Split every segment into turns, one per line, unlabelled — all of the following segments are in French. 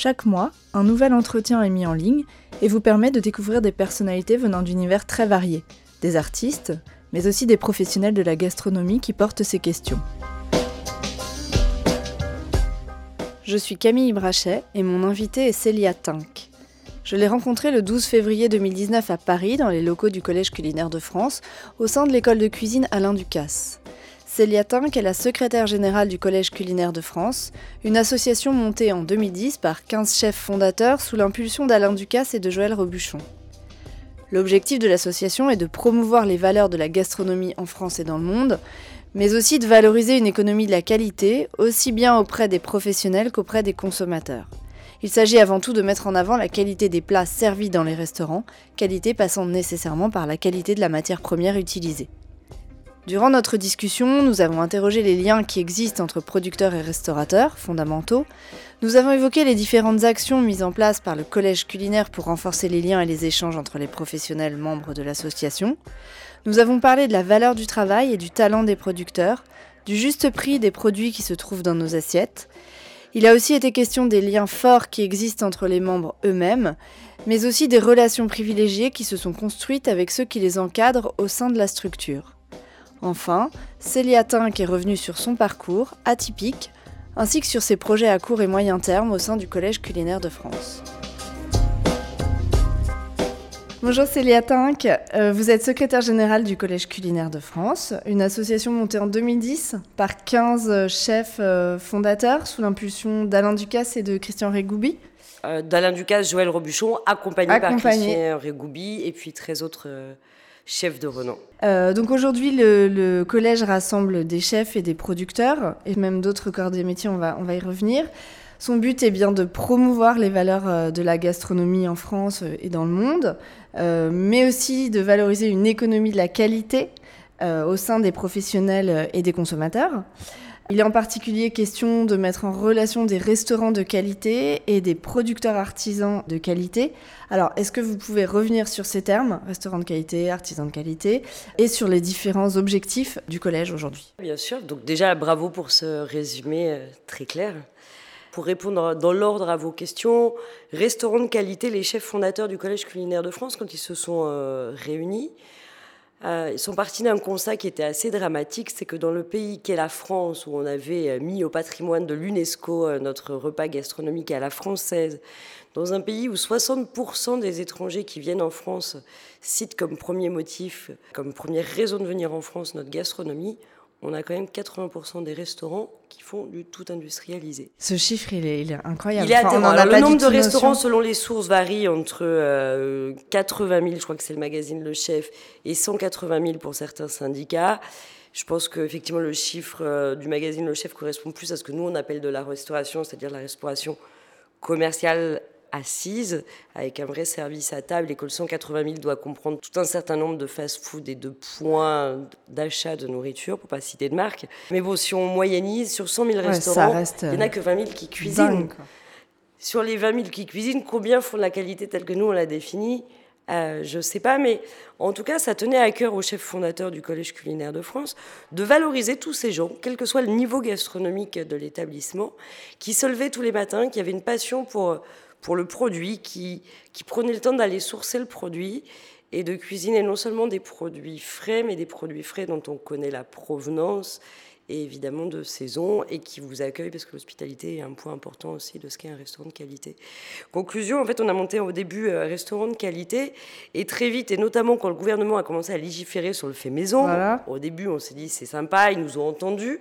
Chaque mois, un nouvel entretien est mis en ligne et vous permet de découvrir des personnalités venant d'univers très variés, des artistes, mais aussi des professionnels de la gastronomie qui portent ces questions. Je suis Camille Brachet et mon invité est Célia Tink. Je l'ai rencontrée le 12 février 2019 à Paris, dans les locaux du Collège culinaire de France, au sein de l'école de cuisine Alain Ducasse. Célia Tink est la secrétaire générale du Collège culinaire de France, une association montée en 2010 par 15 chefs fondateurs sous l'impulsion d'Alain Ducasse et de Joël Robuchon. L'objectif de l'association est de promouvoir les valeurs de la gastronomie en France et dans le monde, mais aussi de valoriser une économie de la qualité, aussi bien auprès des professionnels qu'auprès des consommateurs. Il s'agit avant tout de mettre en avant la qualité des plats servis dans les restaurants, qualité passant nécessairement par la qualité de la matière première utilisée. Durant notre discussion, nous avons interrogé les liens qui existent entre producteurs et restaurateurs, fondamentaux. Nous avons évoqué les différentes actions mises en place par le Collège culinaire pour renforcer les liens et les échanges entre les professionnels membres de l'association. Nous avons parlé de la valeur du travail et du talent des producteurs, du juste prix des produits qui se trouvent dans nos assiettes. Il a aussi été question des liens forts qui existent entre les membres eux-mêmes, mais aussi des relations privilégiées qui se sont construites avec ceux qui les encadrent au sein de la structure. Enfin, Célia Tink est revenue sur son parcours, atypique, ainsi que sur ses projets à court et moyen terme au sein du Collège culinaire de France. Bonjour Célia Tink, euh, vous êtes secrétaire générale du Collège culinaire de France, une association montée en 2010 par 15 chefs euh, fondateurs sous l'impulsion d'Alain Ducasse et de Christian Régoubi.
Euh, D'Alain Ducasse, Joël Robuchon, accompagné, par Christian Régoubi et puis 13 autres chef de renom.
Euh, donc aujourd'hui, le, collège rassemble des chefs et des producteurs, et même d'autres corps des métiers, on va, on va y revenir. Son but est bien de promouvoir les valeurs euh, de la gastronomie en France euh, et dans le monde, mais aussi de valoriser une économie de la qualité au sein des professionnels et des consommateurs. Il est en particulier question de mettre en relation des restaurants de qualité et des producteurs artisans de qualité. Alors, est-ce que vous pouvez revenir sur ces termes, restaurant de qualité, artisan de qualité, et sur les différents objectifs du collège aujourd'hui?
Bien sûr, donc déjà bravo pour ce résumé euh, très clair. Pour répondre dans l'ordre à vos questions, restaurant de qualité, les chefs fondateurs du Collège culinaire de France, quand ils se sont euh, réunis, euh, ils sont partis d'un constat qui était assez dramatique, c'est que dans le pays qu'est la France, où on avait euh, mis au patrimoine de l'UNESCO euh, notre repas gastronomique à la française, dans un pays où 60% des étrangers qui viennent en France citent comme premier motif, comme première raison de venir en France notre gastronomie, on a quand même 80% des restaurants qui font du tout industrialisé.
Ce chiffre, il est, incroyable.
Il est le nombre de restaurants, selon les sources, varie entre 80 euh, 000, je crois que c'est le magazine Le Chef, et 180 000 pour certains syndicats. Je pense qu'effectivement, le chiffre euh, du magazine Le Chef correspond plus à ce que nous, on appelle de la restauration, c'est-à-dire la restauration commerciale assise, avec un vrai service à table, et que le 180 000 doit comprendre tout un certain nombre de fast-food et de points d'achat de nourriture, pour pas citer de marque. Mais bon, si on moyennise, sur 100 000 restaurants, il n'y en a que 20 000 qui cuisinent. sur les 20 000 qui cuisinent, combien font de la qualité telle que nous, on l'a définie? Euh, je ne sais pas, mais en tout cas, ça tenait à cœur au chef fondateur du Collège culinaire de France de valoriser tous ces gens, quel que soit le niveau gastronomique de l'établissement, qui se levaient tous les matins, qui avaient une passion pour pour le produit, qui, qui prenait le temps d'aller sourcer le produit et de cuisiner non seulement des produits frais, mais des produits frais dont on connaît la provenance et évidemment de saison et qui vous accueille parce que l'hospitalité est un point important aussi de ce qu'est un restaurant de qualité. Conclusion, en fait, on a monté au début un restaurant de qualité et très vite, et notamment quand le gouvernement a commencé à légiférer sur le fait maison, au début on s'est dit c'est sympa, ils nous ont entendus.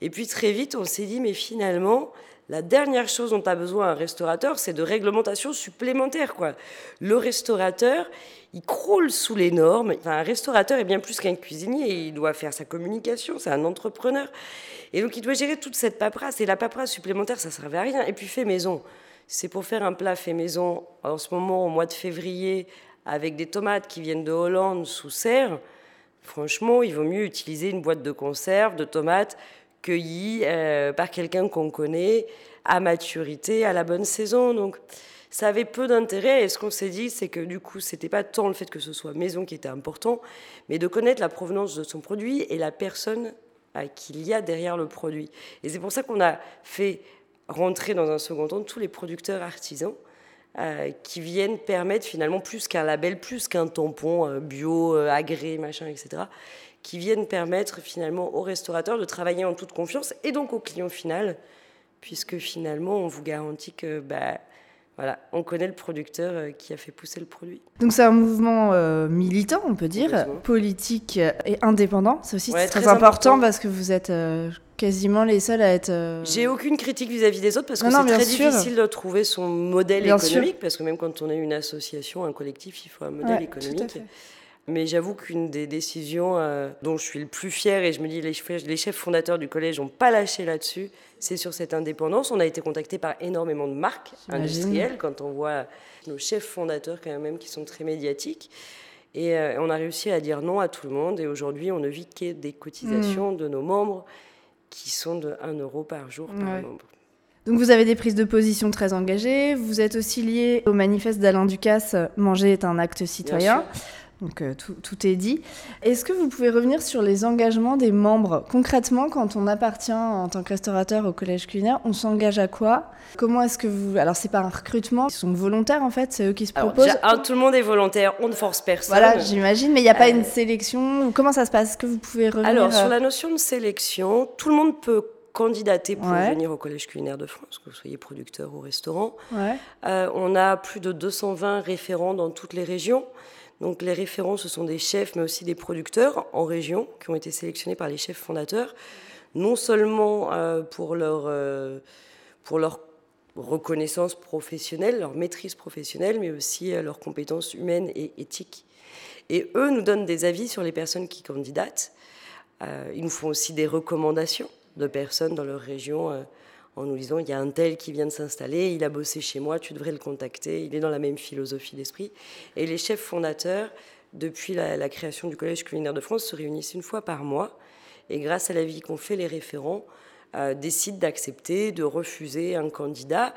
Et puis très vite, on s'est dit mais finalement, la dernière chose dont a besoin un restaurateur, c'est de réglementation supplémentaire. Quoi. Le restaurateur, il croule sous les normes. un restaurateur est bien plus qu'un cuisinier. Il doit faire sa communication, c'est un entrepreneur. Et donc, il doit gérer toute cette paperasse. Et la paperasse supplémentaire, ça ne servait à rien. Et puis, fait maison. C'est pour faire un plat fait maison, en ce moment, au mois de février, avec des tomates qui viennent de Hollande sous serre, franchement, il vaut mieux utiliser une boîte de conserve de tomates cueillies euh, par quelqu'un qu'on connaît à maturité, à la bonne saison. Donc, ça avait peu d'intérêt. Et ce qu'on s'est dit, c'est que du coup, c'était pas tant le fait que ce soit maison qui était important, mais de connaître la provenance de son produit et la personne qu'il y a derrière le produit. Et c'est pour ça qu'on a fait rentrer dans un second temps tous les producteurs artisans euh, qui viennent permettre finalement plus qu'un label, plus qu'un tampon euh, bio, euh, agréé, machin, etc., qui viennent permettre finalement aux restaurateurs de travailler en toute confiance et donc au client final, puisque finalement on vous garantit que bah, voilà, on connaît le producteur euh, qui a fait pousser le produit.
Donc c'est un mouvement euh, militant, on peut dire, politique et indépendant. C'est aussi très, important, parce que vous êtes euh, quasiment les seuls à être.
J'ai aucune critique vis-à-vis des autres parce que c'est très difficile de trouver son modèle économique parce que même quand on est une association, un collectif, il faut un modèle économique. Mais j'avoue qu'une des décisions dont je suis le plus fier et je me dis les les chefs fondateurs du collège n'ont pas lâché là-dessus, c'est sur cette indépendance. On a été contacté par énormément de marques industrielles quand on voit nos chefs fondateurs quand même qui sont très médiatiques. Et euh, on a réussi à dire non à tout le monde. Et aujourd'hui, on ne vit que des cotisations mm. de nos membres qui sont de 1 euro par jour par membre.
Donc vous avez des prises de position très engagées. Vous êtes aussi lié au manifeste d'Alain Ducasse, Manger est un acte citoyen. Donc euh, tout, est dit. Est-ce que vous pouvez revenir sur les engagements des membres? Concrètement, quand on appartient en tant que restaurateur au collège culinaire, on s'engage à quoi? Comment est-ce que vous... Alors c'est pas un recrutement, ils sont volontaires en fait, c'est eux qui se proposent?
Tout le monde est volontaire, on ne force personne.
Voilà, j'imagine, mais il n'y a pas une euh, sélection? Comment ça se passe? Est-ce que vous pouvez revenir
Alors sur euh, la notion de sélection, tout le monde peut candidater pour venir au Collège culinaire de France, que vous soyez producteur ou restaurant. on a plus de 220 référents dans toutes les régions. Donc les référents, ce sont des chefs, mais aussi des producteurs en région qui ont été sélectionnés par les chefs fondateurs, non seulement euh, pour, leur, euh, pour leur reconnaissance professionnelle, leur maîtrise professionnelle, mais aussi euh, leurs compétences humaines et éthiques. Et eux nous donnent des avis sur les personnes qui candidatent. ils nous font aussi des recommandations de personnes dans leur région en nous disant il y a un tel qui vient de s'installer, il a bossé chez moi, tu devrais le contacter, il est dans la même philosophie d'esprit. Et les chefs fondateurs, depuis la, création du Collège culinaire de France, se réunissent une fois par mois et grâce à la vie qu'ont fait les référents, euh, décident d'accepter, de refuser un candidat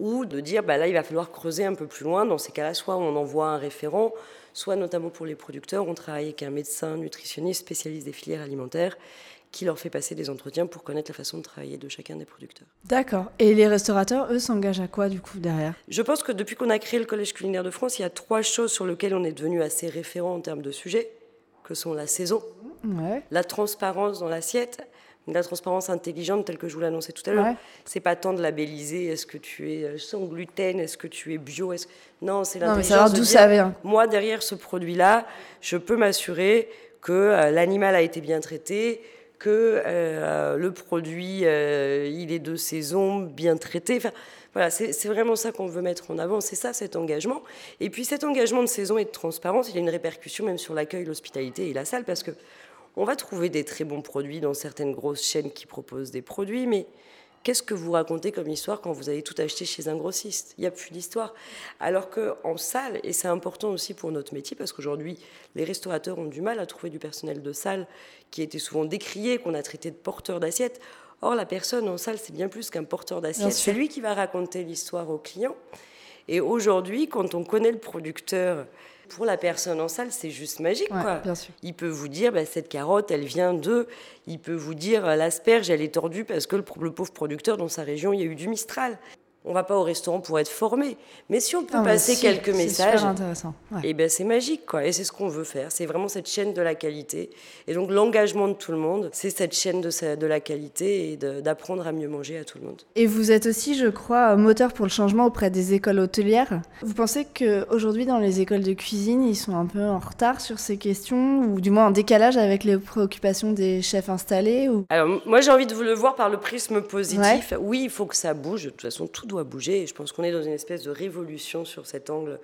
ou de dire bah là il va falloir creuser un peu plus loin. Dans ces cas-là, soit on envoie un référent, soit notamment pour les producteurs, on travaille avec un médecin nutritionniste spécialiste des filières alimentaires qui leur fait passer des entretiens pour connaître la façon de travailler de chacun des producteurs.
D'accord. Et les restaurateurs, eux, s'engagent à quoi du coup derrière?
Je pense que depuis qu'on a créé le Collège culinaire de France, il y a trois choses sur lesquelles on est devenu assez référent en termes de sujets, que sont la saison, la transparence dans l'assiette, la transparence intelligente telle que je vous l'annonçais tout à l'heure. C'est pas tant de labelliser est-ce que tu es euh, sans gluten, est-ce que tu es bio, est non, c'est l'intelligence.
d'où ça vient.
Moi, derrière ce produit-là, je peux m'assurer que euh, l'animal a été bien traité, que euh, le produit, euh, il est de saison, bien traité. Enfin, voilà, c'est vraiment ça qu'on veut mettre en avant, c'est ça cet engagement. Et puis cet engagement de saison et de transparence, il a une répercussion même sur l'accueil, l'hospitalité et la salle, parce que on va trouver des très bons produits dans certaines grosses chaînes qui proposent des produits, mais Qu'est-ce que vous racontez comme histoire quand vous allez tout acheter chez un grossiste? Il n'y a plus d'histoire. Alors qu'en salle, et c'est important aussi pour notre métier, parce qu'aujourd'hui, les restaurateurs ont du mal à trouver du personnel de salle qui était souvent décrié, qu'on a traité de porteur d'assiette. Or, la personne en salle, c'est bien plus qu'un porteur d'assiette. C'est lui qui va raconter l'histoire au client. Et aujourd'hui, quand on connaît le producteur pour la personne en salle, c'est juste magique. quoi. Il peut vous dire, bah, cette carotte, elle vient de. Il peut vous dire, l'asperge, elle est tordue parce que le, le pauvre producteur, dans sa région, il y a eu du Mistral on va pas au restaurant pour être formé. Mais si on peut passer quelques messages, et eh ben c'est magique quoi. Et c'est ce qu'on veut faire. C'est vraiment cette chaîne de la qualité. Et donc l'engagement de tout le monde, c'est cette chaîne de, de la qualité et d'apprendre à mieux manger à tout le monde.
Et vous êtes aussi, je crois, moteur pour le changement auprès des écoles hôtelières. Vous pensez qu'aujourd'hui dans les écoles de cuisine, ils sont un peu en retard sur ces questions ou du moins en décalage avec les préoccupations des chefs installés ou...
Alors moi j'ai envie de vous le voir par le prisme positif. Oui, il faut que ça bouge. De toute façon, tout à bouger. Et je pense qu'on est dans une espèce de révolution sur cet angle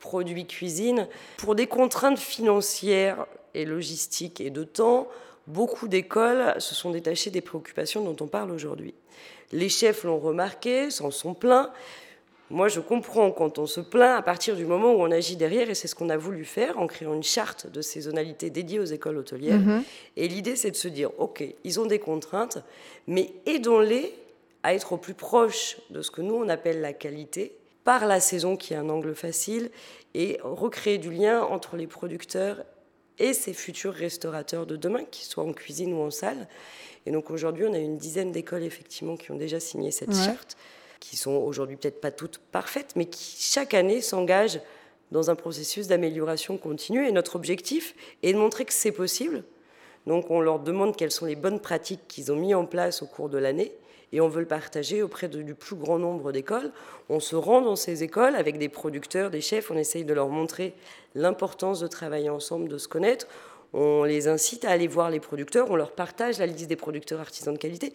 produit-cuisine. Pour des contraintes financières et logistiques et de temps, beaucoup d'écoles se sont détachées des préoccupations dont on parle aujourd'hui. Les chefs l'ont remarqué, s'en sont plaints. Moi, je comprends quand on se plaint à partir du moment où on agit derrière, et c'est ce qu'on a voulu faire en créant une charte de saisonnalité dédiée aux écoles hôtelières. Mhm. Et l'idée, c'est de se dire, OK, ils ont des contraintes, mais aidons-les à être au plus proche de ce que nous, on appelle la qualité, par la saison qui est un angle facile, et recréer du lien entre les producteurs et ces futurs restaurateurs de demain, qu'ils soient en cuisine ou en salle. Et donc aujourd'hui, on a une dizaine d'écoles effectivement qui ont déjà signé cette charte qui sont aujourd'hui peut-être pas toutes parfaites, mais qui chaque année s'engagent dans un processus d'amélioration continue. Et notre objectif est de montrer que c'est possible. Donc on leur demande quelles sont les bonnes pratiques qu'ils ont mis en place au cours de l'année et on veut le partager auprès du plus grand nombre d'écoles. On se rend dans ces écoles avec des producteurs, des chefs, on essaye de leur montrer l'importance de travailler ensemble, de se connaître on les incite à aller voir les producteurs, on leur partage la liste des producteurs artisans de qualité.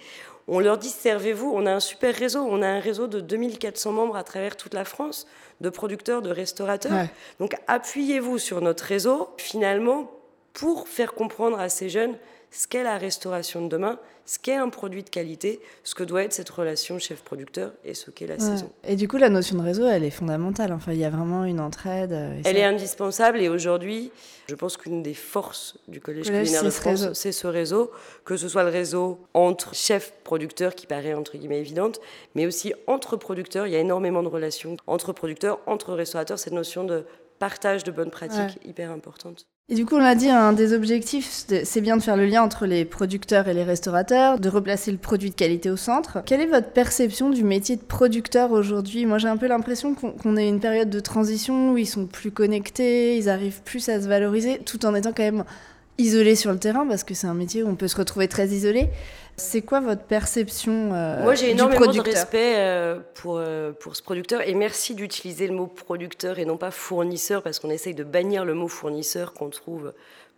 On leur dit servez-vous, on a un super réseau, on a un réseau de 2400 membres à travers toute la France, de producteurs, de restaurateurs. Donc appuyez-vous sur notre réseau, finalement, pour faire comprendre à ces jeunes ce qu'est la restauration de demain, ce qu'est un produit de qualité, ce que doit être cette relation chef-producteur et ce qu'est la saison.
Et du coup, la notion de réseau, elle est fondamentale. Enfin, il y a vraiment une entraide. Euh,
elle est indispensable et aujourd'hui, je pense qu'une des forces du Collège, culinaire de France, c'est ce réseau, que ce soit le réseau entre chefs-producteurs, qui paraît entre guillemets évidente, mais aussi entre producteurs. Il y a énormément de relations entre producteurs, entre restaurateurs, cette notion de partage de bonnes pratiques hyper importante.
Et du coup, on l'a dit, un des objectifs, c'est bien de faire le lien entre les producteurs et les restaurateurs, de replacer le produit de qualité au centre. Quelle est votre perception du métier de producteur aujourd'hui? Moi, j'ai un peu l'impression qu'on est une période de transition où ils sont plus connectés, ils arrivent plus à se valoriser, tout en étant quand même isolés sur le terrain, parce que c'est un métier où on peut se retrouver très isolé. C'est quoi votre perception euh,
Moi, j'ai énormément de respect euh, pour, euh, pour ce producteur et merci d'utiliser le mot producteur et non pas fournisseur parce qu'on essaye de bannir le mot fournisseur qu'on trouve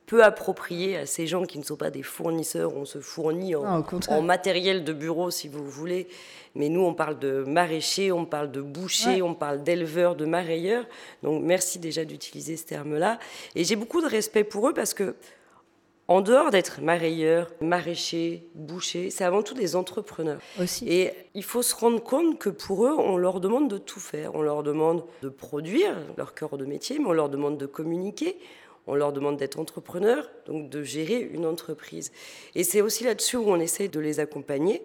peu approprié à ces gens qui ne sont pas des fournisseurs. On se fournit en, ah, en matériel de bureau, si vous voulez. Mais nous, on parle de maraîchers, on parle de bouchers, on parle d'éleveurs, de marailleurs. Donc, merci déjà d'utiliser ce terme-là. Et j'ai beaucoup de respect pour eux parce que en dehors d'être marailleurs, maraîchers, bouchers, c'est avant tout des entrepreneurs.
Aussi.
Et il faut se rendre compte que pour eux, on leur demande de tout faire. On leur demande de produire leur cœur de métier, mais on leur demande de communiquer. On leur demande d'être entrepreneurs, donc de gérer une entreprise. Et c'est aussi là-dessus où on essaie de les accompagner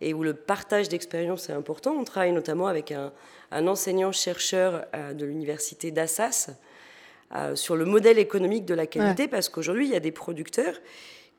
et où le partage d'expérience est important. On travaille notamment avec un, enseignant-chercheur euh, de l'université d'Assas, sur le modèle économique de la qualité, parce qu'aujourd'hui, il y a des producteurs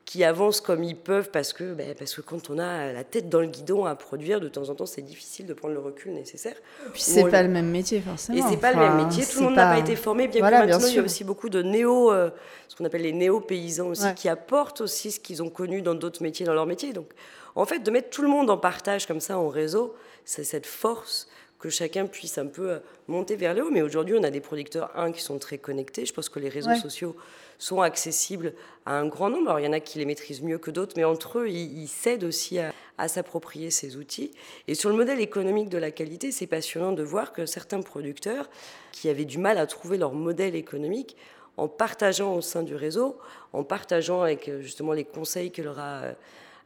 qui avancent comme ils peuvent, parce que, ben, parce que quand on a la tête dans le guidon à produire, de temps en temps, c'est difficile de prendre le recul nécessaire.
Et puis, c'est pas le même métier, forcément.
Et c'est pas le même métier, tout le monde n'a pas été formé, bien que maintenant, il y a aussi beaucoup de néo, euh, ce qu'on appelle les néo-paysans aussi, qui apportent aussi ce qu'ils ont connu dans d'autres métiers, dans leur métier. Donc, en fait, de mettre tout le monde en partage comme ça, en réseau, c'est cette force que chacun puisse un peu euh, monter vers le haut. Mais aujourd'hui, on a des producteurs, un, qui sont très connectés. Je pense que les réseaux sociaux sont accessibles à un grand nombre. Alors, il y en a qui les maîtrisent mieux que d'autres, mais entre eux, ils, s'aident aussi à, à s'approprier ces outils. Et sur le modèle économique de la qualité, c'est passionnant de voir que certains producteurs qui avaient du mal à trouver leur modèle économique, en partageant au sein du réseau, en partageant avec euh, justement les conseils que leur a euh,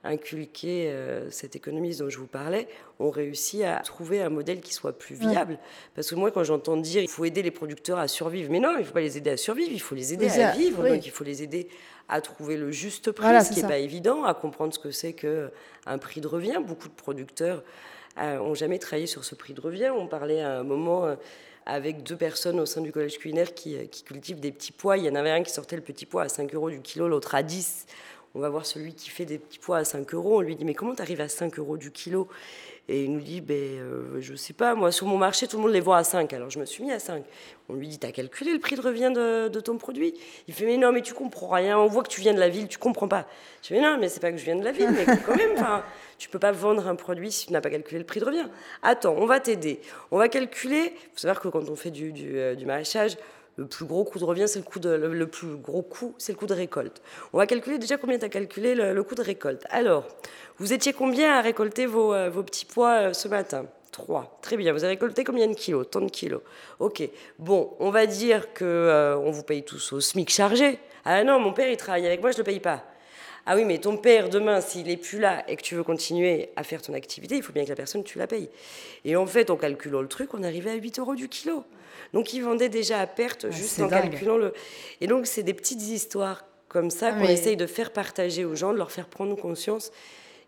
inculquer euh, cette économie dont je vous parlais, ont réussi à trouver un modèle qui soit plus viable. Parce que moi, quand j'entends dire il faut aider les producteurs à survivre, mais non, il ne faut pas les aider à survivre, il faut les aider à vivre. Donc il faut les aider à trouver le juste prix, ce qui n'est pas évident, à comprendre ce que c'est qu'un prix de revient. Beaucoup de producteurs n'ont euh, jamais travaillé sur ce prix de revient. On parlait à un moment euh, avec deux personnes au sein du collège culinaire qui, qui, cultivent des petits pois. Il y en avait un qui sortait le petit pois à 5 euros du kilo, l'autre à 10 on va voir celui qui fait des petits pois à 5 euros. On lui dit, mais comment tu arrives à 5 euros du kilo? Et il nous dit, ben, euh, je sais pas, moi, sur mon marché, tout le monde les vend à 5. Alors je me suis mis à 5. On lui dit, tu as calculé le prix de revient de, ton produit? Il fait, mais non, mais tu comprends rien. On voit que tu viens de la ville, tu comprends pas. Je fais, mais non, mais c'est pas que je viens de la ville, mais quand même, tu peux pas vendre un produit si tu n'as pas calculé le prix de revient. Attends, on va t'aider. On va calculer. Il faut savoir que quand on fait du, du, euh, du maraîchage, le plus gros coût de revient, c'est le, coût de, le, plus gros coût, c'est le coût de récolte. On va calculer déjà combien tu as calculé le, coût de récolte. Alors, vous étiez combien à récolter vos, euh, vos petits pois euh, ce matin? 3. Très bien. Vous avez récolté combien de kilos? Tant de kilos. Ok. Bon, on va dire que euh, on vous paye tous au SMIC chargé. Ah non, mon père, il travaille avec moi, je ne le paye pas. Ah oui, mais ton père, demain, s'il n'est plus là et que tu veux continuer à faire ton activité, il faut bien que la personne, tu la payes. Et en fait, en calculant le truc, on arrivait à 8 euros du kilo. Donc, ils vendaient déjà à perte ah, juste en calculant le. Et donc, c'est des petites histoires comme ça qu'on essaye de faire partager aux gens, de leur faire prendre conscience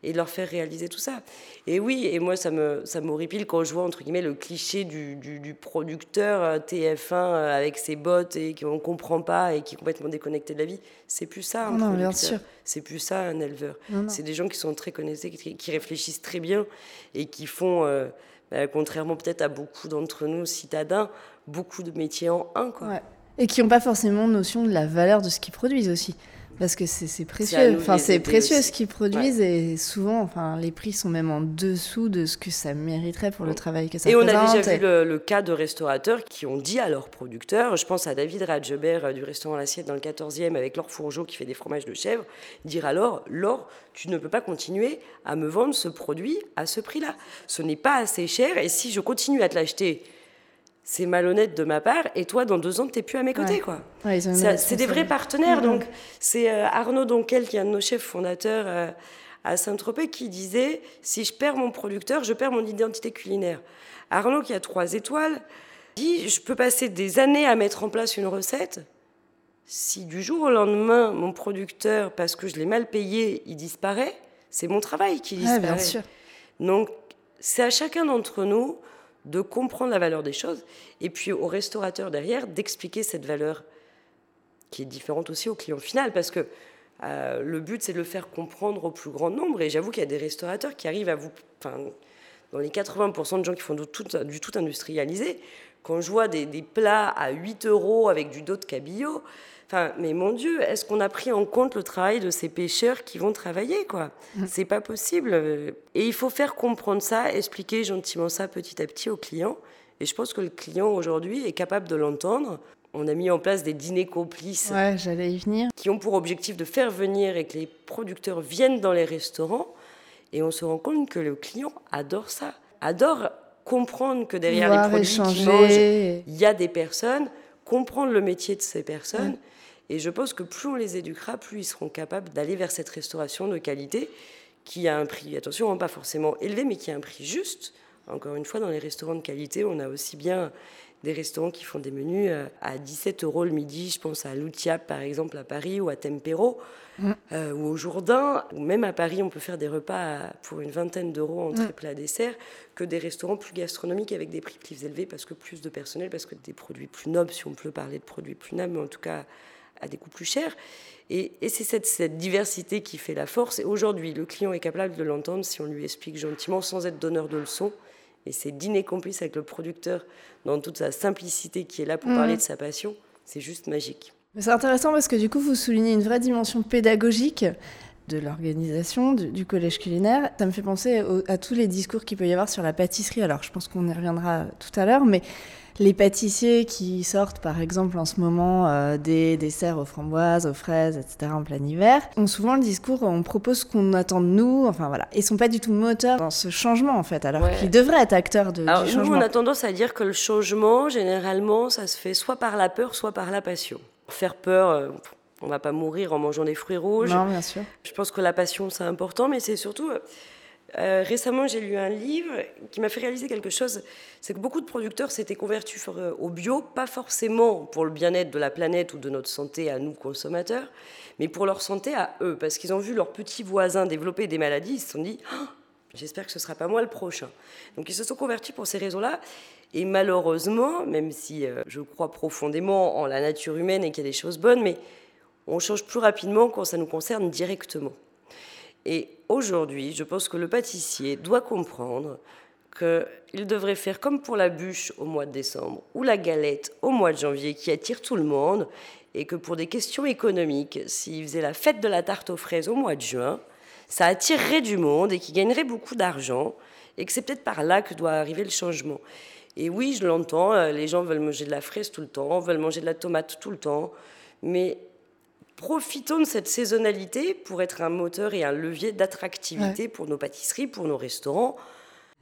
et de leur faire réaliser tout ça. Et oui, et moi, ça me ça m'horripile quand je vois, entre guillemets, le cliché du, du, producteur euh, TF1 euh, avec ses bottes et qu'on ne comprend pas et qui est complètement déconnecté de la vie. C'est plus ça, un non, bien sûr. C'est plus ça, un éleveur. C'est des gens qui sont très connectés, qui, réfléchissent très bien et qui font, euh, bah, contrairement peut-être à beaucoup d'entre nous citadins, beaucoup de métiers en un. Quoi.
Et qui n'ont pas forcément notion de la valeur de ce qu'ils produisent aussi. Parce que c'est précieux. Enfin, c'est précieux ce qu'ils produisent et souvent, enfin, les prix sont même en dessous de ce que ça mériterait pour le travail que ça
Et
on
a déjà vu le, cas de restaurateurs qui ont dit à leurs producteurs, je pense à David Radjebert euh, du restaurant L'Assiette dans le 14e avec Laure Fourgeau qui fait des fromages de chèvre, dire alors, Laure, tu ne peux pas continuer à me vendre ce produit à ce prix-là. Ce n'est pas assez cher et si je continue à te l'acheter c'est malhonnête de ma part, et toi, dans deux ans, tu n'es plus à mes côtés. quoi. c'est des vrais partenaires. Donc, c'est euh, Arnaud Donquel, qui est un de nos chefs fondateurs euh, à Saint-Tropez, qui disait Si je perds mon producteur, je perds mon identité culinaire. Arnaud, qui a trois étoiles, dit Je peux passer des années à mettre en place une recette. Si du jour au lendemain, mon producteur, parce que je l'ai mal payé, il disparaît, c'est mon travail qui disparaît. bien sûr. Donc, c'est à chacun d'entre nous de comprendre la valeur des choses, et puis au restaurateur derrière d'expliquer cette valeur qui est différente aussi au client final, parce que euh, le but c'est de le faire comprendre au plus grand nombre, et j'avoue qu'il y a des restaurateurs qui arrivent à vous... Enfin, dans les 80% de gens qui font du tout, du tout industrialisé, quand je vois des, des, plats à 8 euros avec du dos de cabillaud, mais mon Dieu, est-ce qu'on a pris en compte le travail de ces pêcheurs qui vont travailler, quoi mm. C'est pas possible. Et il faut faire comprendre ça, expliquer gentiment ça petit à petit au client. Et je pense que le client aujourd'hui est capable de l'entendre. On a mis en place des dîners complices.
Ouais, j'allais y venir.
Qui ont pour objectif de faire venir et que les producteurs viennent dans les restaurants. Et on se rend compte que le client adore ça. Adore comprendre que derrière les produits qu'il mange, il y a des personnes, comprendre le métier de ces personnes. Et je pense que plus on les éduquera, plus ils seront capables d'aller vers cette restauration de qualité qui a un prix, attention, pas forcément élevé, mais qui a un prix juste. Encore une fois, dans les restaurants de qualité, on a aussi bien des restaurants qui font des menus euh, à 17 euros le midi. Je pense à l'Outiap, par exemple, à Paris, ou à Tempero, mm. euh, ou au Jourdain. Ou même à Paris, on peut faire des repas pour une vingtaine d'euros en très plat dessert, que des restaurants plus gastronomiques avec des prix plus élevés, parce que plus de personnel, parce que des produits plus nobles, si on peut parler de produits plus nobles, mais en tout cas à des coûts plus chers. Et, c'est cette, diversité qui fait la force. Et aujourd'hui, le client est capable de l'entendre si on lui explique gentiment, sans être donneur de leçons. Et c'est dîner complice avec le producteur dans toute sa simplicité qui est là pour mmh. parler de sa passion. C'est juste magique.
C'est intéressant parce que du coup, vous soulignez une vraie dimension pédagogique de l'organisation du, collège culinaire. Ça me fait penser à tous les discours qu'il peut y avoir sur la pâtisserie. Alors, je pense qu'on y reviendra tout à l'heure, mais les pâtissiers qui sortent par exemple en ce moment euh, des desserts aux framboises, aux fraises, etc. en plein hiver, ont souvent le discours on propose ce qu'on attend de nous, enfin voilà. Ils sont pas du tout moteurs dans ce changement en fait, alors qu'ils devraient être acteurs de,
alors,
du changement.
Nous, on a tendance à dire que le changement, généralement, ça se fait soit par la peur, soit par la passion. Faire peur, euh, on va pas mourir en mangeant des fruits rouges.
Non, bien sûr.
Je pense que la passion, c'est important, mais c'est surtout... Euh, euh, récemment, j'ai lu un livre qui m'a fait réaliser quelque chose. C'est que beaucoup de producteurs s'étaient convertis euh, au bio, pas forcément pour le bien-être de la planète ou de notre santé à nous consommateurs, mais pour leur santé à eux, parce qu'ils ont vu leurs petits voisins développer des maladies. Ils se sont dit, ah, j'espère que ce sera pas moi le prochain. Donc ils se sont convertis pour ces raisons-là. Et malheureusement, même si je crois profondément en la nature humaine et qu'il y a des choses bonnes, mais on change plus rapidement quand ça nous concerne directement. Et aujourd'hui, je pense que le pâtissier doit comprendre qu'il devrait faire comme pour la bûche au mois de décembre ou la galette au mois de janvier qui attire tout le monde et que pour des questions économiques, s'il faisait la fête de la tarte aux fraises au mois de juin, ça attirerait du monde et qu'il gagnerait beaucoup d'argent et que c'est peut-être par là que doit arriver le changement. Et oui, je l'entends, euh, les gens veulent manger de la fraise tout le temps, veulent manger de la tomate tout le temps, mais profitons de cette saisonnalité pour être un moteur et un levier d'attractivité pour nos pâtisseries, pour nos restaurants.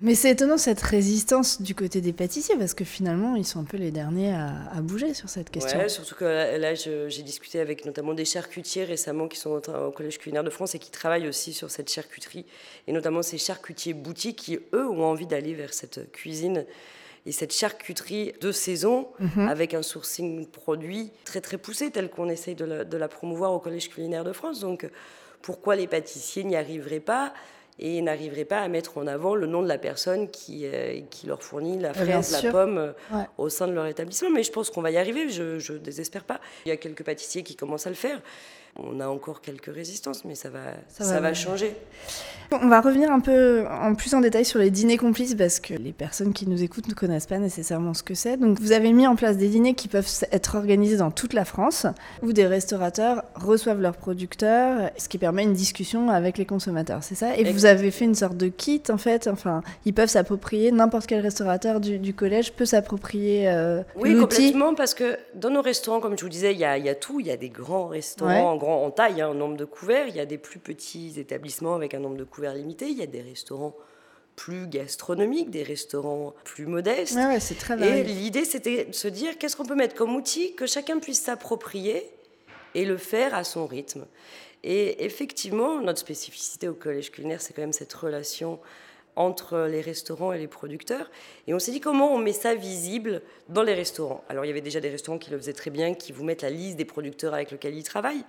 Mais c'est étonnant cette résistance du côté des pâtissiers parce que finalement ils sont un peu les derniers à, bouger sur cette question.
Ouais, surtout que là, j'ai discuté avec notamment des charcutiers récemment qui sont au, Collège culinaire de France et qui travaillent aussi sur cette charcuterie et notamment ces charcutiers boutiques qui eux ont envie d'aller vers cette cuisine et cette charcuterie de saison mhm. avec un sourcing produit très très poussé tel qu'on essaye de la, de la promouvoir au Collège culinaire de France. Donc pourquoi les pâtissiers n'y arriveraient pas et n'arriveraient pas à mettre en avant le nom de la personne qui, euh, qui leur fournit la fraise, la pomme euh, au sein de leur établissement. Mais je pense qu'on va y arriver, je ne désespère pas. Il y a quelques pâtissiers qui commencent à le faire. On a encore quelques résistances, mais ça va, ça, va, changer.
On va revenir un peu en plus en détail sur les dîners complices parce que les personnes qui nous écoutent ne connaissent pas nécessairement ce que c'est. Donc vous avez mis en place des dîners qui peuvent être organisés dans toute la France où des restaurateurs reçoivent leurs producteurs, ce qui permet une discussion avec les consommateurs, c'est ça? Et vous avez fait une sorte de kit en fait, enfin ils peuvent s'approprier, n'importe quel restaurateur du, collège peut s'approprier euh,
Oui, complètement parce que dans nos restaurants, comme je vous disais, il y a, tout, il y a des grands restaurants en taille, un hein, nombre de couverts. Il y a des plus petits établissements avec un nombre de couverts limité. Il y a des restaurants plus gastronomiques, des restaurants plus modestes.
c'est très
Et l'idée, c'était de se dire qu'est-ce qu'on peut mettre comme outil que chacun puisse s'approprier et le faire à son rythme. Et effectivement, notre spécificité au collège culinaire, c'est quand même cette relation entre les restaurants et les producteurs. Et on s'est dit comment on met ça visible dans les restaurants? Alors il y avait déjà des restaurants qui le faisaient très bien, qui vous mettent la liste des producteurs avec lesquels ils travaillent.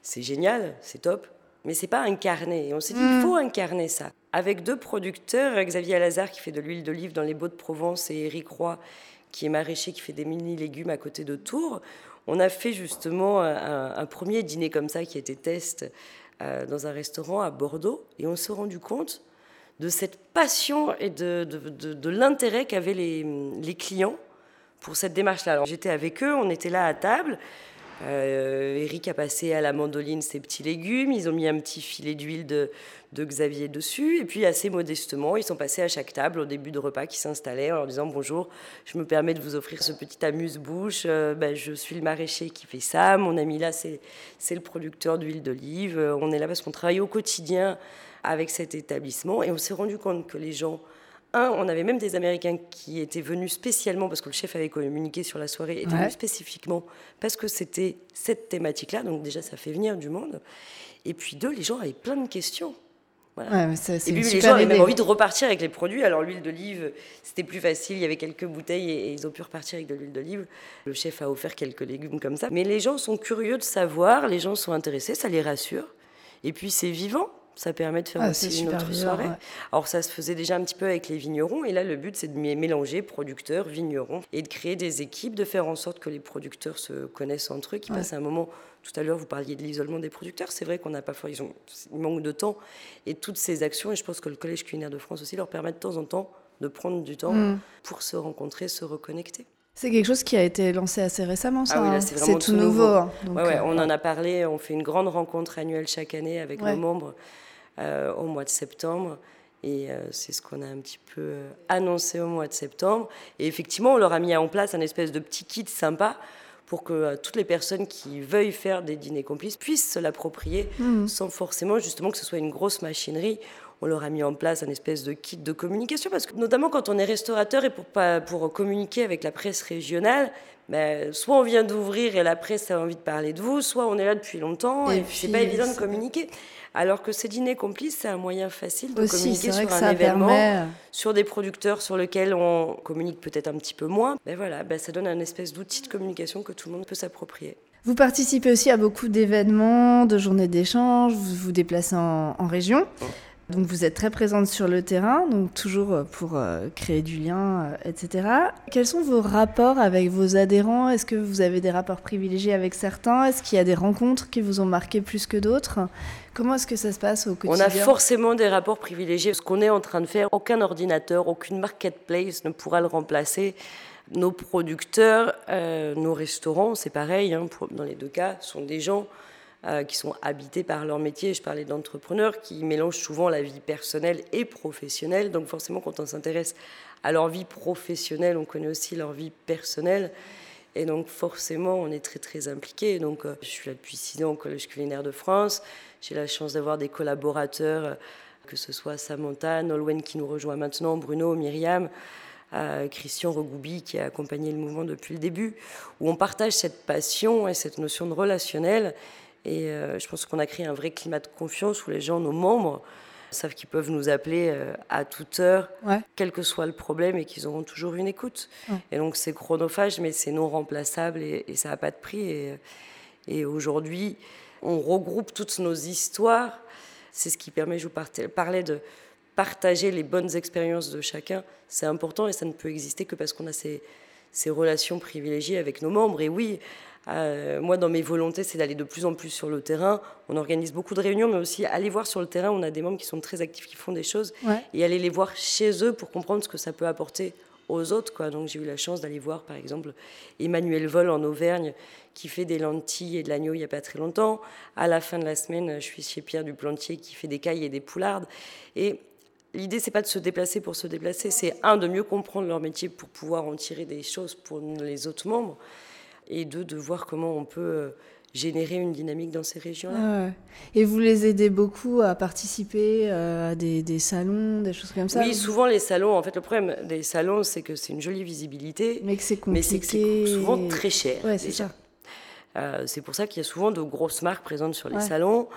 C'est génial, c'est top. Mais c'est pas incarné. Et on s'est dit, il mm. faut incarner ça. Avec deux producteurs, Xavier Alazar qui fait de l'huile d'olive dans les Baux de Provence et Eric Roy qui est maraîcher qui fait des mini légumes à côté de Tours. On a fait justement un, premier dîner comme ça qui était test euh, dans un restaurant à Bordeaux et on s'est rendu compte de cette passion et de, de, l'intérêt qu'avaient les, les, clients pour cette démarche-là. J'étais avec eux, on était là à table. Euh, Eric a passé à la mandoline ses petits légumes, ils ont mis un petit filet d'huile de, de, Xavier dessus, et puis assez modestement, ils sont passés à chaque table au début de repas qui s'installait en leur disant bonjour, je me permets de vous offrir ce petit amuse-bouche, euh, ben, je suis le maraîcher qui fait ça, mon ami là c'est le producteur d'huile d'olive, on est là parce qu'on travaille au quotidien avec cet établissement. Et on s'est rendu compte que les gens, un, on avait même des Américains qui étaient venus spécialement, parce que le chef avait communiqué sur la soirée, étaient venus spécifiquement parce que c'était cette thématique-là. Donc déjà, ça fait venir du monde. Et puis deux, les gens avaient plein de questions.
Voilà.
et puis les gens avaient même envie de repartir avec les produits. Alors l'huile d'olive, c'était plus facile. Il y avait quelques bouteilles et, ils ont pu repartir avec de l'huile d'olive. Le chef a offert quelques légumes comme ça. Mais les gens sont curieux de savoir, les gens sont intéressés, ça les rassure. Et puis c'est vivant. Ça permet de faire
ah,
aussi une autre soirée. Alors ça se faisait déjà un petit peu avec les vignerons et là le but c'est de mélanger producteurs, vignerons et de créer des équipes, de faire en sorte que les producteurs se connaissent entre eux, qu'ils passent un moment. Tout à l'heure vous parliez de l'isolement des producteurs, c'est vrai qu'on n'a pas, ils ont, ils manquent de temps et toutes ces actions et je pense que le Collège culinaire de France aussi leur permet de temps en temps de prendre du temps mm. pour se rencontrer, se reconnecter.
C'est quelque chose qui a été lancé assez récemment, ça.
Ah oui, hein. c'est tout, nouveau. Hein. ouais, on euh, en a parlé. On fait une grande rencontre annuelle chaque année avec nos membres euh, au mois de septembre. Et euh, c'est ce qu'on a un petit peu annoncé au mois de septembre. Et effectivement, on leur a mis en place un espèce de petit kit sympa pour que toutes les personnes qui veuillent faire des dîners complices puissent se l'approprier mmh. sans forcément justement que ce soit une grosse machinerie on leur a mis en place un espèce de kit de communication, parce que notamment quand on est restaurateur et pour, pour communiquer avec la presse régionale, ben, soit on vient d'ouvrir et la presse a envie de parler de vous, soit on est là depuis longtemps et, c'est pas évident de communiquer. Alors que ces dîners complices, c'est un moyen facile de communiquer sur un événement, sur des producteurs sur lesquels on communique peut-être un petit peu moins. Ben voilà, ben ça donne un espèce d'outil de communication que tout le monde peut s'approprier.
Vous participez aussi à beaucoup d'événements, de journées d'échange, vous vous déplacez en, région. Donc vous êtes très présente sur le terrain, donc toujours euh, pour euh, créer du lien, euh, etc. Quels sont vos rapports avec vos adhérents? Est-ce que vous avez des rapports privilégiés avec certains? Est-ce qu'il y a des rencontres qui vous ont marqué plus que d'autres? Comment est-ce que ça se passe au quotidien
On a forcément des rapports privilégiés. Ce qu'on est en train de faire, aucun ordinateur, aucune marketplace ne pourra le remplacer. Nos producteurs, nos restaurants, c'est pareil, hein, dans les deux cas, sont des gens euh, qui sont habités par leur métier. Je parlais d'entrepreneurs qui mélangent souvent la vie personnelle et professionnelle. Donc forcément, quand on s'intéresse à leur vie professionnelle, on connaît aussi leur vie personnelle. Et donc forcément, on est très très impliqué. Donc euh, je suis là depuis six ans au Collège culinaire de France. J'ai la chance d'avoir des collaborateurs que ce soit Samantha, Nolwenn qui nous rejoint maintenant, Bruno, Myriam, euh, Christian Regoubi qui a accompagné le mouvement depuis le début, où on partage cette passion et cette notion de relationnel. Et euh, je pense qu'on a créé un vrai climat de confiance où les gens, nos membres, savent qu'ils peuvent nous appeler euh, à toute heure, quel que soit le problème, et qu'ils auront toujours une écoute. Et donc c'est chronophage, mais c'est non remplaçable et, ça n'a pas de prix. Et, et aujourd'hui, on regroupe toutes nos histoires. C'est ce qui permet, je vous parlais de partager les bonnes expériences de chacun, c'est important et ça ne peut exister que parce qu'on a ces, ces, relations privilégiées avec nos membres. Et oui, euh, moi, dans mes volontés, c'est d'aller de plus en plus sur le terrain. On organise beaucoup de réunions, mais aussi aller voir sur le terrain. On a des membres qui sont très actifs, qui font des choses, et aller les voir chez eux pour comprendre ce que ça peut apporter aux autres. Quoi. Donc j'ai eu la chance d'aller voir, par exemple, Emmanuel Vol en Auvergne, qui fait des lentilles et de l'agneau il n'y a pas très longtemps. À la fin de la semaine, je suis chez Pierre Duplantier, qui fait des cailles et des poulardes. Et l'idée, c'est pas de se déplacer pour se déplacer, c'est un, de mieux comprendre leur métier pour pouvoir en tirer des choses pour les autres membres, et deux, de voir comment on peut euh, générer une dynamique dans ces régions-là.
Et vous les aidez beaucoup à participer euh, à des, salons, des choses comme ça
Oui, souvent les salons, en fait le problème des salons, c'est que c'est une jolie visibilité,
mais que c'est compliqué.
Mais c'est souvent très cher.
Ouais, c'est ça.
Euh, c'est pour ça qu'il y a souvent de grosses marques présentes sur les salons.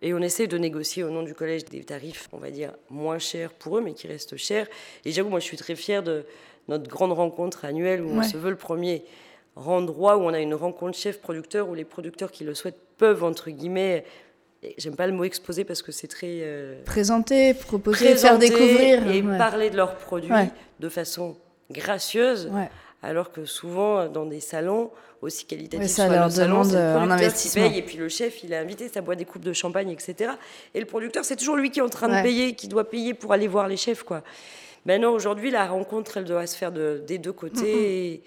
Et on essaie de négocier au nom du collège des tarifs, on va dire, moins chers pour eux, mais qui restent chers. Et j'avoue, moi, je suis très fière de notre grande rencontre annuelle où on se veut le premier endroit où on a une rencontre chef-producteur, où les producteurs qui le souhaitent peuvent, entre guillemets, j'aime pas le mot exposer parce que c'est très...
Euh, présenter, proposer, faire découvrir.
Et parler de leurs produits de façon gracieuse. Alors que souvent, dans des salons, aussi qualitatifs
ça leur demande euh, un investissement.
et puis le chef, il a invité, ça boit des coupes de champagne, etc. Et le producteur, c'est toujours lui qui est en train de payer, qui doit payer pour aller voir les chefs. Quoi. Maintenant, aujourd'hui, la rencontre, elle doit se faire de, des deux côtés. Et,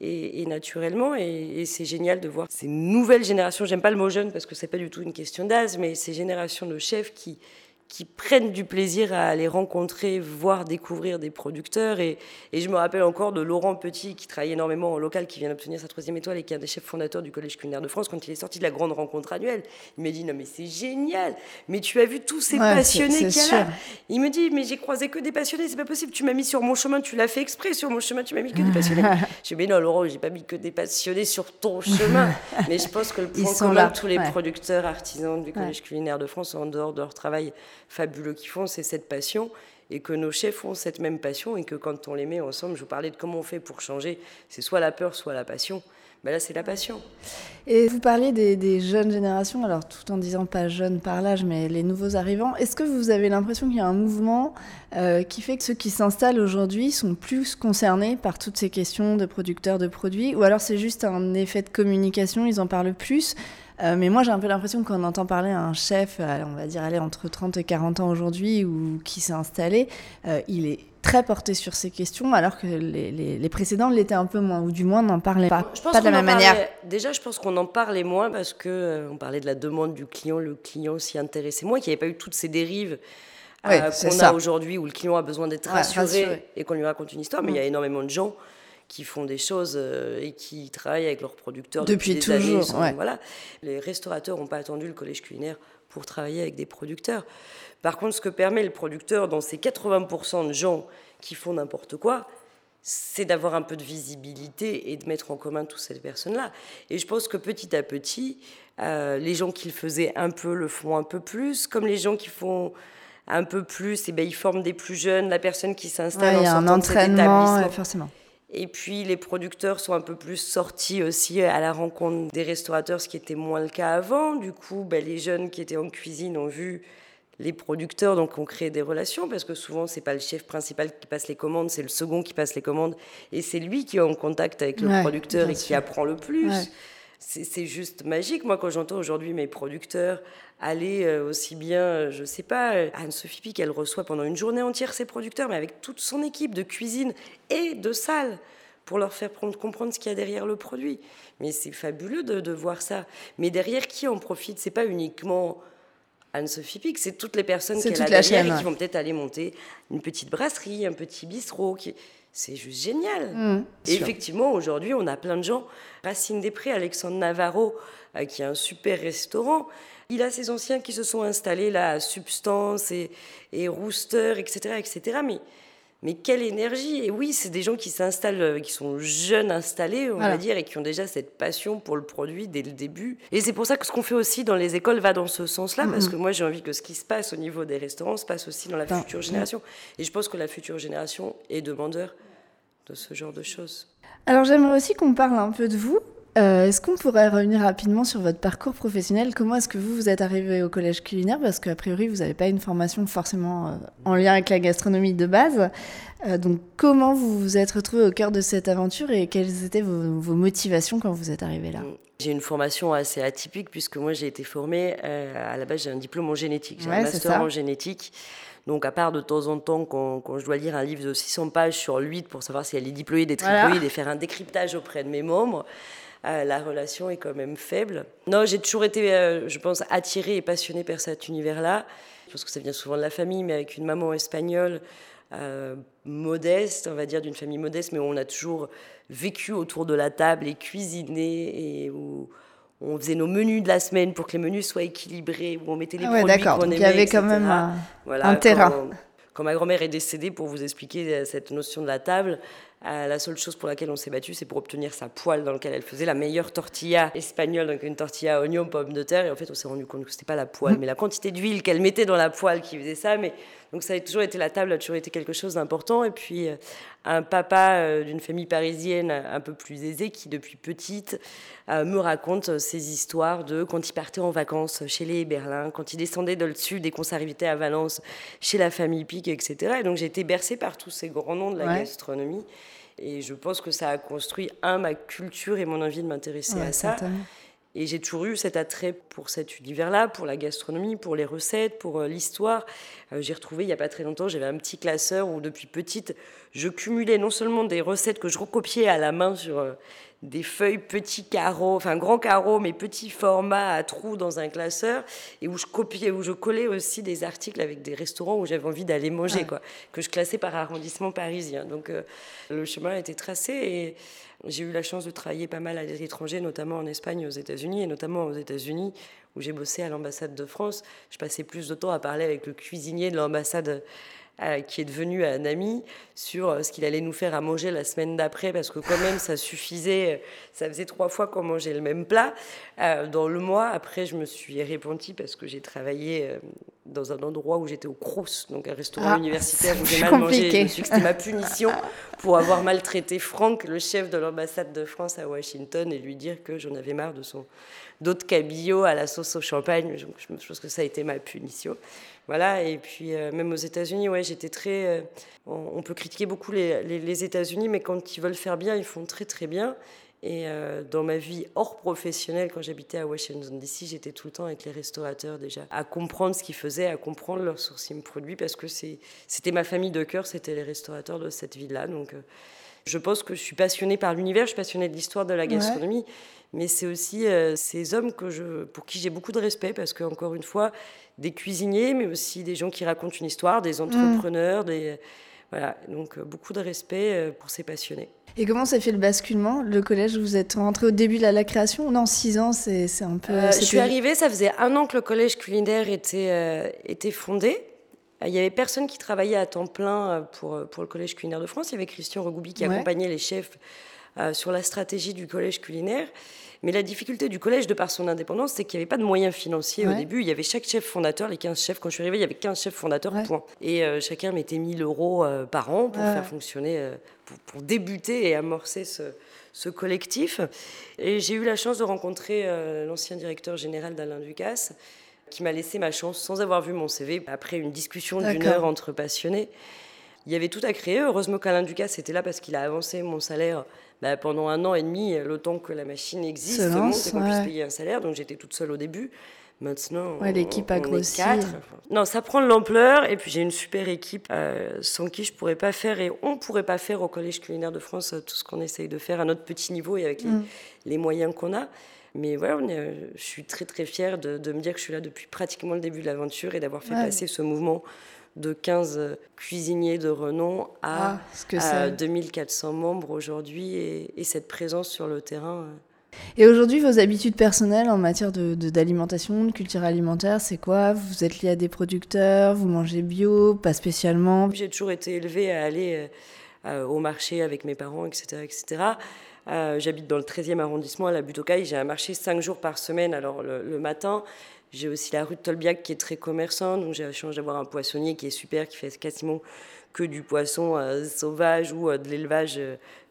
naturellement. Et, c'est génial de voir ces nouvelles générations. J'aime pas le mot jeune parce que c'est pas du tout une question d'âge, mais ces générations de chefs qui, qui prennent du plaisir à aller rencontrer, voir, découvrir des producteurs. Et, et, je me rappelle encore de Laurent Petit, qui travaille énormément en local, qui vient d'obtenir sa troisième étoile et qui est un des chefs fondateurs du Collège culinaire de France, quand il est sorti de la grande rencontre annuelle. Il m'a dit Non, mais c'est génial, mais tu as vu tous ces passionnés qu'il y a là. Il me dit Mais j'ai croisé que des passionnés, c'est pas possible. Tu m'as mis sur mon chemin, tu l'as fait exprès, sur mon chemin, tu m'as mis que des passionnés. je dis Mais non, Laurent, j'ai pas mis que des passionnés sur ton chemin. mais je pense que le point commun de tous les producteurs artisans du Collège culinaire de France, en dehors de leur travail, fabuleux qu'ils font, c'est cette passion et que nos chefs ont cette même passion et que quand on les met ensemble, je vous parlais de comment on fait pour changer, c'est soit la peur, soit la passion. Ben là, c'est la passion.
Et vous parlez des, jeunes générations, alors tout en disant pas jeunes par l'âge, mais les nouveaux arrivants. Est-ce que vous avez l'impression qu'il y a un mouvement euh, qui fait que ceux qui s'installent aujourd'hui sont plus concernés par toutes ces questions de producteurs de produits Ou alors c'est juste un effet de communication, ils en parlent plus euh, mais moi, j'ai un peu l'impression qu'on entend parler à un chef, euh, on va dire, aller entre 30 et 40 ans aujourd'hui, ou qui s'est installé, euh, il est très porté sur ces questions, alors que les, les, précédents l'étaient un peu moins, ou du moins n'en parlaient pas,
je pense pas de la même manière. Déjà, je pense qu'on en parlait moins parce que on parlait de la demande du client, le client s'y intéressait moins, qu'il n'y avait pas eu toutes ces dérives. qu'on a aujourd'hui où le client a besoin d'être rassuré, et qu'on lui raconte une histoire, mais il y a mm. énormément de gens qui font des choses euh, et qui travaillent avec leurs producteurs depuis, des toujours. Années, voilà. Les restaurateurs n'ont pas attendu le collège culinaire pour travailler avec des producteurs. Par contre, ce que permet le producteur dans ces 80% de gens qui font n'importe quoi, c'est d'avoir un peu de visibilité et de mettre en commun toutes ces personnes-là. Et je pense que petit à petit, euh, les gens qui le faisaient un peu le font un peu plus, comme les gens qui font un peu plus, et eh ben, ils forment des plus jeunes, la personne qui s'installe
ouais, en un entraînement, forcément.
Et puis les producteurs sont un peu plus sortis aussi à la rencontre des restaurateurs, ce qui était moins le cas avant. Du coup, ben, les jeunes qui étaient en cuisine ont vu les producteurs, donc ont créé des relations, parce que souvent, c'est pas le chef principal qui passe les commandes, c'est le second qui passe les commandes, et c'est lui qui est en contact avec le producteur et qui apprend le plus. C'est juste magique. Moi, quand j'entends aujourd'hui mes producteurs aller euh, aussi bien, euh, je sais pas, euh, Anne-Sophie Pic, elle reçoit pendant une journée entière ses producteurs, mais avec toute son équipe de cuisine et de salle pour leur faire comprendre ce qu'il y a derrière le produit. Mais c'est fabuleux de, voir ça. Mais derrière, qui en profite? C'est pas uniquement Anne-Sophie Pic, c'est toutes les personnes qui, la chaîne, qui vont peut-être aller monter une petite brasserie, un petit bistrot. Qui... c'est juste génial. Mmh, et effectivement, aujourd'hui, on a plein de gens. Racine Després, Alexandre Navarro, euh, qui a un super restaurant. Il a ses anciens qui se sont installés là à Substance et, et Rooster, etc., etc. Mais mais quelle énergie Et oui, c'est des gens qui s'installent, euh, qui sont jeunes installés, on va dire, et qui ont déjà cette passion pour le produit dès le début. Et c'est pour ça que ce qu'on fait aussi dans les écoles va dans ce sens-là, parce que moi j'ai envie que ce qui se passe au niveau des restaurants se passe aussi dans la future génération. Et je pense que la future génération est demandeur de ce genre de choses.
Alors j'aimerais aussi qu'on parle un peu de vous. Euh, est-ce qu'on pourrait revenir rapidement sur votre parcours professionnel? Comment est-ce que vous, vous êtes arrivé au collège culinaire? Parce qu'a priori, vous n'avez pas une formation forcément euh, en lien avec la gastronomie de base. Euh, donc, comment vous vous êtes retrouvé au cœur de cette aventure et quelles étaient vos, motivations quand vous êtes arrivé là?
J'ai une formation assez atypique puisque moi, j'ai été formée, à la base, j'ai un diplôme en génétique, j'ai un master en génétique. Donc, à part de temps en temps, quand, je dois lire un livre de 600 pages sur l'huître pour savoir si elle est diploïde et triploïde et faire un décryptage auprès de mes membres, la relation est quand même faible. Non, j'ai toujours été, euh, je pense, attirée et passionnée par cet univers-là. Je pense que ça vient souvent de la famille, mais avec une maman espagnole euh, modeste, on va dire d'une famille modeste, mais où on a toujours vécu autour de la table et cuisiné et où on faisait nos menus de la semaine pour que les menus soient équilibrés, où on mettait les ah produits qu'on aimait. Il
y avait quand même un, terrain.
quand ma grand-mère est décédée, pour vous expliquer cette notion de la table, euh, la seule chose pour laquelle on s'est battu, c'est pour obtenir sa poêle dans laquelle elle faisait la meilleure tortilla espagnole, donc une tortilla oignon, pomme de terre. Et en fait, on s'est rendu compte que c'était pas la poêle, mm. mais la quantité d'huile qu'elle mettait dans la poêle qui faisait ça. Mais donc ça a toujours été la table, a toujours été quelque chose d'important. Et puis euh, un papa euh, d'une famille parisienne un peu plus aisée qui depuis petite me raconte ces histoires de quand il partait en vacances chez les Berlin, quand il descendait dans le sud et qu'on s'arrivait à Valence chez la famille Pic, etc. Et donc j'ai été bercée par tous ces grands noms de la gastronomie. Et je pense que ça a construit, un, ma culture et mon envie de m'intéresser à ça. Et j'ai toujours eu cet attrait pour cet univers-là, pour la gastronomie, pour les recettes, pour euh, l'histoire. Euh, j'ai retrouvé il n'y a pas très longtemps, j'avais un petit classeur où depuis petite, je cumulais non seulement des recettes que je recopiais à la main sur euh, des feuilles petits carreaux, enfin grands carreaux, mais petits formats à trous dans un classeur, et où je copiais, où je collais aussi des articles avec des restaurants où j'avais envie d'aller manger, quoi, que je classais par arrondissement parisien. Donc euh, le chemin a été tracé et j'ai eu la chance de travailler pas mal à l'étranger, notamment en Espagne, aux États-Unis, et notamment aux États-Unis où j'ai bossé à l'ambassade de France. Je passais plus de temps à parler avec le cuisinier de l'ambassade euh, qui est devenu un ami, sur euh, ce qu'il allait nous faire à manger la semaine d'après, parce que quand même, ça suffisait, euh, ça faisait trois fois qu'on mangeait le même plat dans le mois. Après, je me suis repentie parce que j'ai travaillé dans un endroit où j'étais au Crous, donc un restaurant ah, universitaire où j'ai mal mangé. Je me suis que c'était ma punition pour avoir maltraité Franck, le chef de l'ambassade de France à Washington, et lui dire que j'en avais marre de son d'autres cabillots à la sauce au champagne. Je pense que ça a été ma punition. Voilà, et puis euh, même aux États-Unis, ouais, j'étais très. Euh, on, peut critiquer beaucoup les, États-Unis, mais quand ils veulent faire bien, ils font très très bien. Et euh, dans ma vie hors professionnelle, quand j'habitais à Washington DC, j'étais tout le temps avec les restaurateurs déjà, à comprendre ce qu'ils faisaient, à comprendre leur sourcing produit, parce que c'était ma famille de cœur, c'était les restaurateurs de cette ville-là. Donc je pense que je suis passionnée par l'univers, je suis passionnée de l'histoire de la gastronomie mais c'est aussi euh, ces hommes que je, pour qui j'ai beaucoup de respect parce que encore une fois, des cuisiniers, mais aussi des gens qui racontent une histoire, des entrepreneurs, des voilà, donc euh, beaucoup de respect euh, pour ces passionnés.
Et comment s'est fait le basculement Le collège, vous êtes rentré au début de la création? Non, six ans, c'est un peu.
je suis arrivée, ça faisait un an que le collège culinaire était, était fondé. Il n'y avait personne qui travaillait à temps plein pour, pour le Collège culinaire de France. Il y avait Christian Regoubi qui accompagnait les chefs euh, sur la stratégie du collège culinaire. Mais la difficulté du collège, de par son indépendance, c'est qu'il n'y avait pas de moyens financiers au début. Il y avait chaque chef fondateur, les 15 chefs, quand je suis arrivée, il y avait 15 chefs fondateurs, point. Et euh, chacun mettait 1000 euros euh, par an pour faire fonctionner, pour, débuter et amorcer ce, collectif. Et j'ai eu la chance de rencontrer l'ancien directeur général d'Alain Ducasse, qui m'a laissé ma chance sans avoir vu mon CV, après une discussion d'une heure entre passionnés. Il y avait tout à créer. Heureusement qu'Alain Ducasse était là parce qu'il a avancé mon salaire bah, pendant un an et demi, le temps que la machine existe, et qu'on puisse payer un salaire. Donc j'étais toute seule au début. Maintenant,
l'équipe a grossi.
Non, ça prend de l'ampleur. Et puis j'ai une super équipe euh, sans qui je pourrais pas faire et on pourrait pas faire au Collège culinaire de France euh, tout ce qu'on essaye de faire à notre petit niveau et avec les, mm. moyens qu'on a. Mais voilà, euh, je suis très très fière de, me dire que je suis là depuis pratiquement le début de l'aventure et d'avoir fait passer ce mouvement de 15 cuisiniers de renom à, 2400 ah, membres aujourd'hui et, cette présence sur le terrain.
Et aujourd'hui, vos habitudes personnelles en matière d'alimentation, de, de, culture alimentaire, c'est quoi? Vous êtes lié à des producteurs Vous mangez bio Pas spécialement?
J'ai toujours été élevée à aller euh, au marché avec mes parents, etc. etc. Euh, j'habite dans le 13e arrondissement à la butte J'ai un marché 5 jours par semaine. Alors le, matin, j'ai aussi la rue de Tolbiac qui est très commerçante. Donc j'ai la chance d'avoir un poissonnier qui est super, qui fait quasiment que du poisson euh, sauvage ou de l'élevage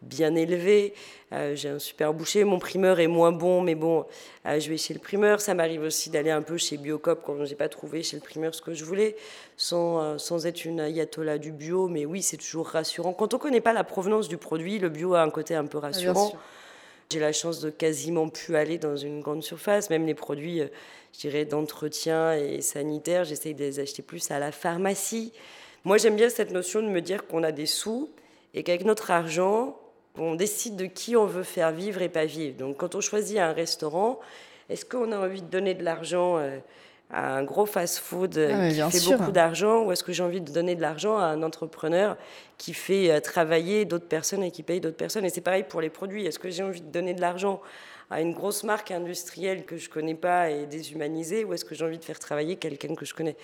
bien élevé. Euh, j'ai un super boucher. Mon primeur est moins bon, mais bon, euh, je vais chez le primeur. Ça m'arrive aussi d'aller un peu chez Biocop quand je n'ai pas trouvé chez le primeur ce que je voulais, sans, euh, sans être une ayatollah du bio. Mais oui, c'est toujours rassurant. Quand on ne connaît pas la provenance du produit, le bio a un côté un peu rassurant. J'ai la chance de quasiment plus aller dans une grande surface, même les produits, je dirais, d'entretien et sanitaire, j'essaye de les acheter plus à la pharmacie. Moi, j'aime bien cette notion de me dire qu'on a des sous et qu'avec notre argent, on décide de qui on veut faire vivre et pas vivre. Donc quand on choisit un restaurant, est-ce qu'on a envie de donner de l'argent euh, à un gros fast-food euh, ah, qui fait beaucoup d'argent ou est-ce que j'ai envie de donner de l'argent à un entrepreneur qui fait euh, travailler d'autres personnes et qui paye d'autres personnes? Et c'est pareil pour les produits. Est-ce que j'ai envie de donner de l'argent à une grosse marque industrielle que je connais pas et déshumanisée ou est-ce que j'ai envie de faire travailler quelqu'un que je connais?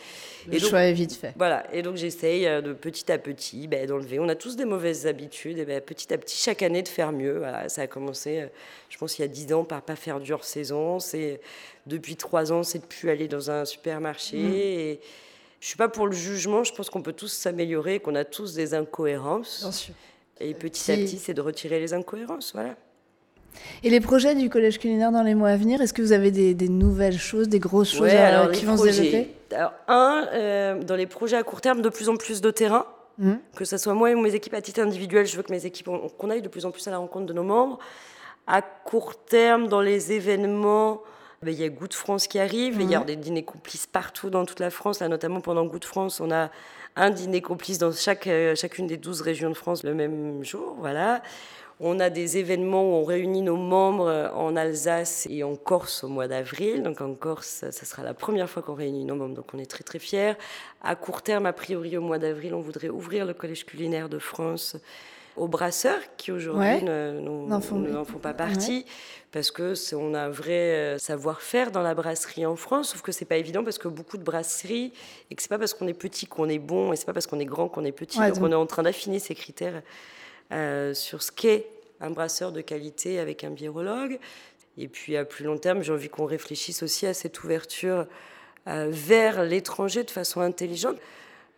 Le choix est vite fait.
Voilà, et donc j'essaye euh, de petit à petit ben, d'enlever. On a tous des mauvaises habitudes et ben, petit à petit, chaque année, de faire mieux. Voilà, ça a commencé, euh, je pense, il y a dix ans par pas faire du hors-saison. C'est, depuis trois ans, c'est de plus aller dans un supermarché. Mmh. Et, je suis pas pour le jugement, je pense qu'on peut tous s'améliorer, qu'on a tous des incohérences.
Bien sûr.
Et petit à petit, c'est de retirer les incohérences, voilà.
Et les projets du collège culinaire dans les mois à venir, est-ce que vous avez des, nouvelles choses, des grosses choses qui vont se développer
alors, Un, euh, dans les projets à court terme, de plus en plus de terrain. Mmh. Que ce soit moi et mes équipes à titre individuel, je veux que mes équipes, qu'on aille de plus en plus à la rencontre de nos membres. À court terme, dans les événements, ben, il y a Goût de France qui arrive, il y a mmh. des dîners complices partout dans toute la France. Là, notamment pendant Goût de France, on a un dîner complice dans chaque, euh, chacune des 12 régions de France le même jour. Voilà. On a des événements où on réunit nos membres en Alsace et en Corse au mois d'avril. Donc en Corse, ça sera la première fois qu'on réunit nos membres, donc on est très très fiers. À court terme, a priori au mois d'avril, on voudrait ouvrir le Collège culinaire de France aux brasseurs qui aujourd'hui n'en font, pas partie parce que on a un vrai euh, savoir-faire dans la brasserie en France sauf que c'est pas évident parce que beaucoup de brasseries et que c'est pas parce qu'on est petit qu'on est bon et c'est pas parce qu'on est grand qu'on est petit donc, on est en train d'affiner ces critères euh, sur ce qu'est un brasseur de qualité avec un biérologue. Et puis à plus long terme, j'ai envie qu'on réfléchisse aussi à cette ouverture euh, vers l'étranger de façon intelligente.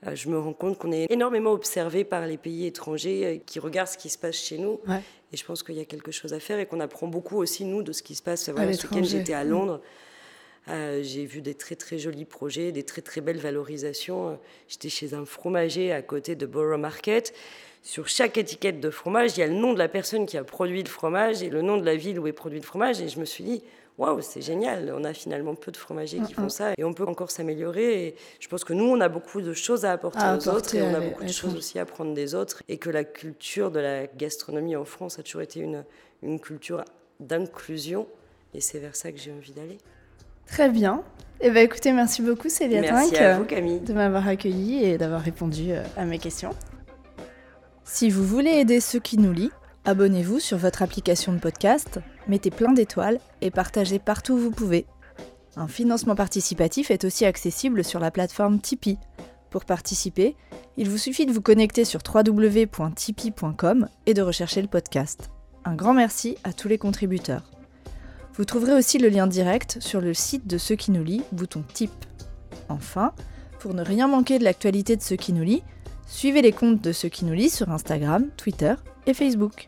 Euh, je me rends compte qu'on est énormément observé par les pays étrangers qui regardent ce qui se passe chez nous. Et je pense qu'il y a quelque chose à faire et qu'on apprend beaucoup aussi, nous, de ce qui se passe. Voilà, ce week j'étais à Londres. j'ai vu des très très jolis projets, des très très belles valorisations. J'étais chez un fromager à côté de Borough Market sur chaque étiquette de fromage, il y a le nom de la personne qui a produit le fromage et le nom de la ville où est produit le fromage. Et je me suis dit, waouh, c'est génial, on a finalement peu de fromagers qui font ça et on peut encore s'améliorer. Et je pense que nous, on a beaucoup de choses à apporter aux autres et on a beaucoup de choses aussi à prendre des autres. Et que la culture de la gastronomie en France a toujours été une, une culture d'inclusion. Et c'est vers ça que j'ai envie d'aller.
Très bien. Eh ben, écoutez, merci beaucoup Célia
Merci à vous Camille.
De m'avoir accueilli et d'avoir répondu euh, à mes questions. Si vous voulez aider ceux qui nous lisent, abonnez-vous sur votre application de podcast, mettez plein d'étoiles et partagez partout où vous pouvez. Un financement participatif est aussi accessible sur la plateforme Tipeee. Pour participer, il vous suffit de vous connecter sur www.tipeee.com et de rechercher le podcast. Un grand merci à tous les contributeurs. Vous trouverez aussi le lien direct sur le site de Ceux qui nous lit, bouton Tip. Enfin, pour ne rien manquer de l'actualité de Ceux qui nous lit, Suivez les comptes de ceux qui nous lisent sur Instagram, Twitter et Facebook.